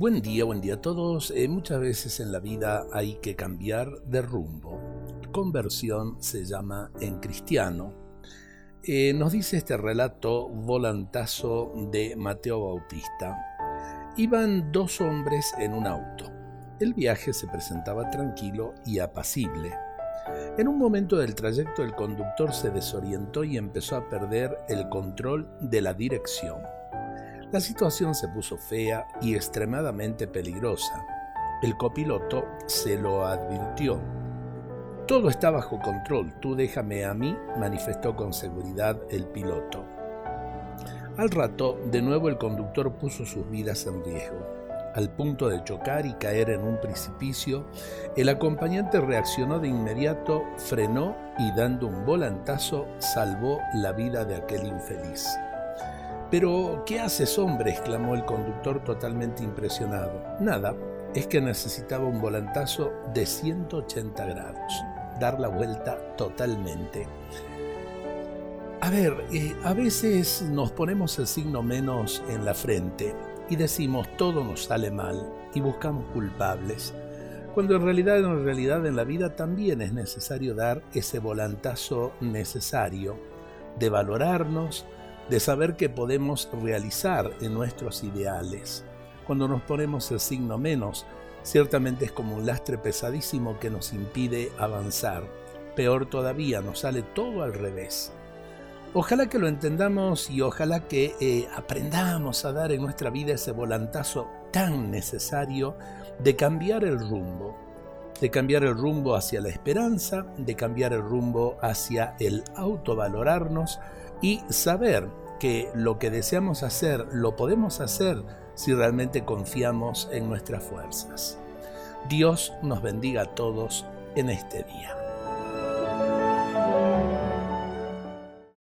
Buen día, buen día a todos. Eh, muchas veces en la vida hay que cambiar de rumbo. Conversión se llama en cristiano. Eh, nos dice este relato volantazo de Mateo Bautista. Iban dos hombres en un auto. El viaje se presentaba tranquilo y apacible. En un momento del trayecto el conductor se desorientó y empezó a perder el control de la dirección. La situación se puso fea y extremadamente peligrosa. El copiloto se lo advirtió. Todo está bajo control, tú déjame a mí, manifestó con seguridad el piloto. Al rato, de nuevo el conductor puso sus vidas en riesgo. Al punto de chocar y caer en un precipicio, el acompañante reaccionó de inmediato, frenó y dando un volantazo salvó la vida de aquel infeliz. Pero, ¿qué haces, hombre? exclamó el conductor totalmente impresionado. Nada, es que necesitaba un volantazo de 180 grados, dar la vuelta totalmente. A ver, eh, a veces nos ponemos el signo menos en la frente y decimos todo nos sale mal y buscamos culpables, cuando en realidad, en realidad en la vida también es necesario dar ese volantazo necesario de valorarnos, de saber que podemos realizar en nuestros ideales. Cuando nos ponemos el signo menos, ciertamente es como un lastre pesadísimo que nos impide avanzar. Peor todavía, nos sale todo al revés. Ojalá que lo entendamos y ojalá que eh, aprendamos a dar en nuestra vida ese volantazo tan necesario de cambiar el rumbo, de cambiar el rumbo hacia la esperanza, de cambiar el rumbo hacia el autovalorarnos y saber que lo que deseamos hacer lo podemos hacer si realmente confiamos en nuestras fuerzas. Dios nos bendiga a todos en este día.